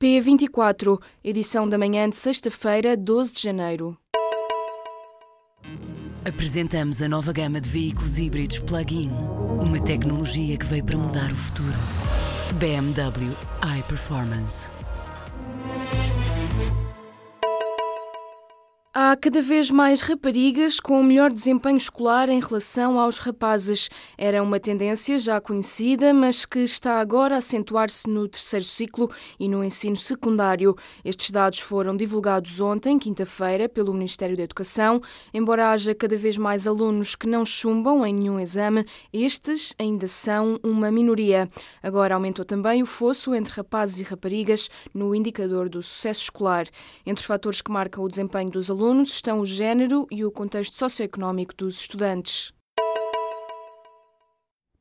P24, edição da manhã de sexta-feira, 12 de janeiro. Apresentamos a nova gama de veículos híbridos plug-in. Uma tecnologia que veio para mudar o futuro. BMW iPerformance. Há cada vez mais raparigas com melhor desempenho escolar em relação aos rapazes. Era uma tendência já conhecida, mas que está agora a acentuar-se no terceiro ciclo e no ensino secundário. Estes dados foram divulgados ontem, quinta-feira, pelo Ministério da Educação. Embora haja cada vez mais alunos que não chumbam em nenhum exame, estes ainda são uma minoria. Agora aumentou também o fosso entre rapazes e raparigas no indicador do sucesso escolar. Entre os fatores que marcam o desempenho dos alunos, alunos estão o género e o contexto socioeconómico dos estudantes.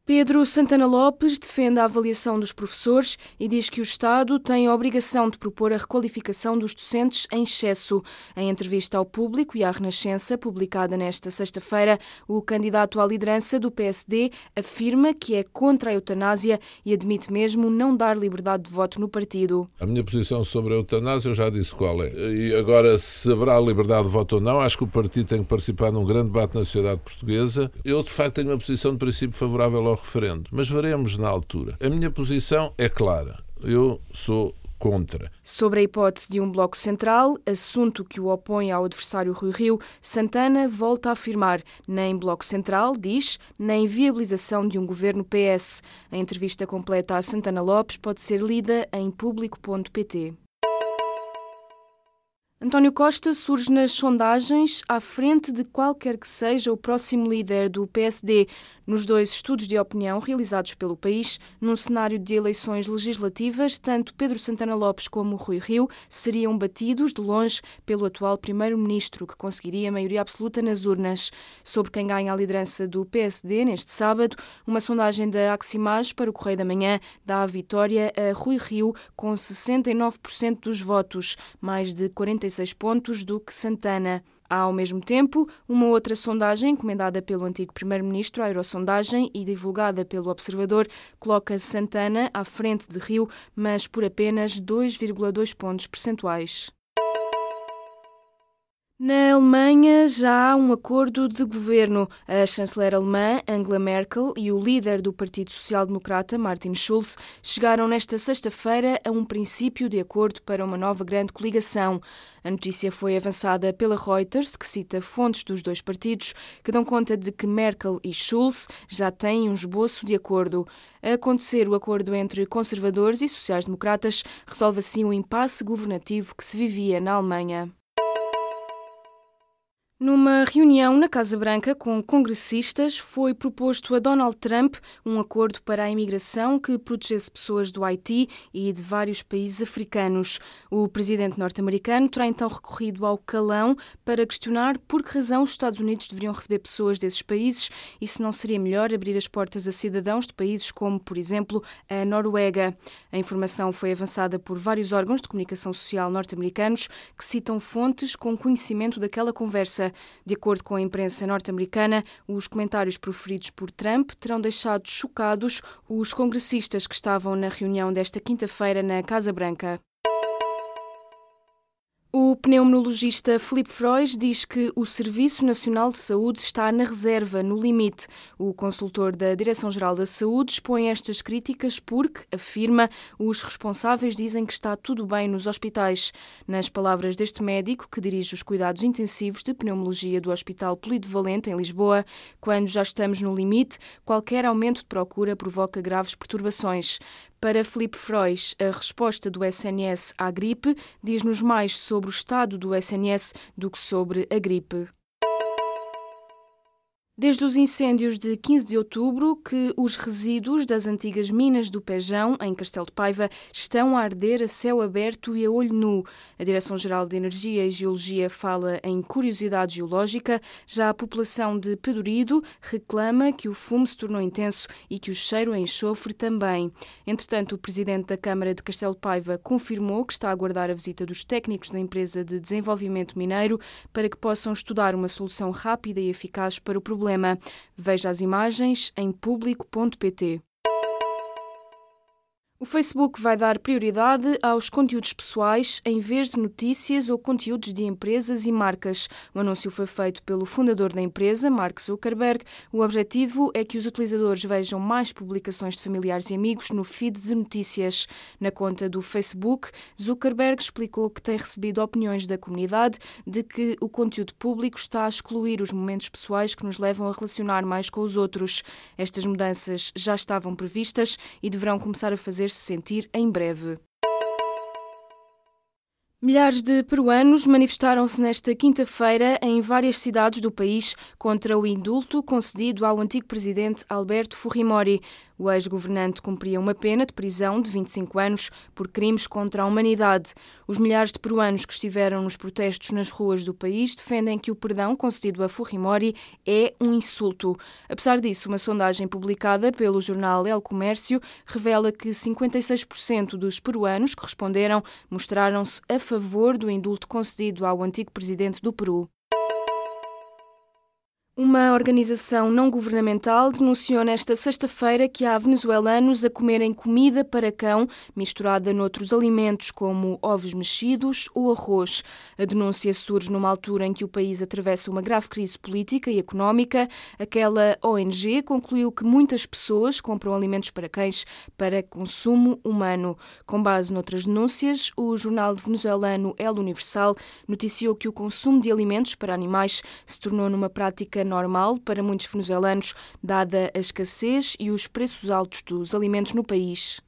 Pedro Santana Lopes defende a avaliação dos professores e diz que o Estado tem a obrigação de propor a requalificação dos docentes em excesso. Em entrevista ao público e à Renascença, publicada nesta sexta-feira, o candidato à liderança do PSD afirma que é contra a eutanásia e admite mesmo não dar liberdade de voto no partido. A minha posição sobre a eutanásia eu já disse qual é. E agora, se haverá liberdade de voto ou não, acho que o partido tem que participar num grande debate na sociedade portuguesa. Eu, de facto, tenho uma posição de princípio favorável ao referendo, mas veremos na altura. A minha posição é clara. Eu sou contra. Sobre a hipótese de um bloco central, assunto que o opõe ao adversário Rui Rio, Santana volta a afirmar nem bloco central, diz, nem viabilização de um governo PS. A entrevista completa a Santana Lopes pode ser lida em público.pt. António Costa surge nas sondagens à frente de qualquer que seja o próximo líder do PSD, nos dois estudos de opinião realizados pelo país, num cenário de eleições legislativas, tanto Pedro Santana Lopes como Rui Rio seriam batidos de longe pelo atual primeiro-ministro, que conseguiria maioria absoluta nas urnas. Sobre quem ganha a liderança do PSD neste sábado, uma sondagem da Aximage para o Correio da Manhã dá a vitória a Rui Rio com 69% dos votos, mais de 46 pontos do que Santana. Há, ao mesmo tempo, uma outra sondagem encomendada pelo antigo primeiro-ministro, a Aerosondagem, e divulgada pelo Observador, coloca Santana à frente de Rio, mas por apenas 2,2 pontos percentuais. Na Alemanha já há um acordo de governo. A chanceler alemã Angela Merkel e o líder do Partido Social Democrata Martin Schulz chegaram nesta sexta-feira a um princípio de acordo para uma nova grande coligação. A notícia foi avançada pela Reuters, que cita fontes dos dois partidos, que dão conta de que Merkel e Schulz já têm um esboço de acordo. A acontecer o acordo entre conservadores e sociais-democratas resolve assim o impasse governativo que se vivia na Alemanha. Numa reunião na Casa Branca com congressistas, foi proposto a Donald Trump um acordo para a imigração que protegesse pessoas do Haiti e de vários países africanos. O presidente norte-americano terá então recorrido ao calão para questionar por que razão os Estados Unidos deveriam receber pessoas desses países e se não seria melhor abrir as portas a cidadãos de países como, por exemplo, a Noruega. A informação foi avançada por vários órgãos de comunicação social norte-americanos que citam fontes com conhecimento daquela conversa. De acordo com a imprensa norte-americana, os comentários proferidos por Trump terão deixado chocados os congressistas que estavam na reunião desta quinta-feira na Casa Branca. O pneumologista Filipe Frois diz que o Serviço Nacional de Saúde está na reserva, no limite. O consultor da Direção-Geral da Saúde expõe estas críticas porque, afirma, os responsáveis dizem que está tudo bem nos hospitais. Nas palavras deste médico, que dirige os cuidados intensivos de pneumologia do Hospital Polivalente, em Lisboa, quando já estamos no limite, qualquer aumento de procura provoca graves perturbações. Para Felipe Frois, a resposta do SNS à gripe diz-nos mais sobre o estado do SNS do que sobre a gripe. Desde os incêndios de 15 de outubro, que os resíduos das antigas minas do Pejão, em Castelo de Paiva, estão a arder a céu aberto e a olho nu. A Direção-Geral de Energia e Geologia fala em curiosidade geológica. Já a população de Pedurido reclama que o fumo se tornou intenso e que o cheiro a enxofre também. Entretanto, o presidente da Câmara de Castelo de Paiva confirmou que está a aguardar a visita dos técnicos da empresa de desenvolvimento mineiro para que possam estudar uma solução rápida e eficaz para o problema problema. Veja as imagens em público.pt. O Facebook vai dar prioridade aos conteúdos pessoais em vez de notícias ou conteúdos de empresas e marcas. O anúncio foi feito pelo fundador da empresa, Mark Zuckerberg. O objetivo é que os utilizadores vejam mais publicações de familiares e amigos no feed de notícias. Na conta do Facebook, Zuckerberg explicou que tem recebido opiniões da comunidade de que o conteúdo público está a excluir os momentos pessoais que nos levam a relacionar mais com os outros. Estas mudanças já estavam previstas e deverão começar a fazer fazer-se sentir em breve. Milhares de peruanos manifestaram-se nesta quinta-feira em várias cidades do país contra o indulto concedido ao antigo presidente Alberto Fujimori. O ex-governante cumpria uma pena de prisão de 25 anos por crimes contra a humanidade. Os milhares de peruanos que estiveram nos protestos nas ruas do país defendem que o perdão concedido a Fujimori é um insulto. Apesar disso, uma sondagem publicada pelo jornal El Comércio revela que 56% dos peruanos que responderam mostraram-se a favor do indulto concedido ao antigo presidente do Peru. Uma organização não governamental denunciou nesta sexta-feira que há venezuelanos a comerem comida para cão misturada noutros alimentos, como ovos mexidos ou arroz. A denúncia surge numa altura em que o país atravessa uma grave crise política e económica. Aquela ONG concluiu que muitas pessoas compram alimentos para cães para consumo humano. Com base noutras denúncias, o jornal venezuelano El Universal noticiou que o consumo de alimentos para animais se tornou numa prática normal para muitos venezuelanos, dada a escassez e os preços altos dos alimentos no país.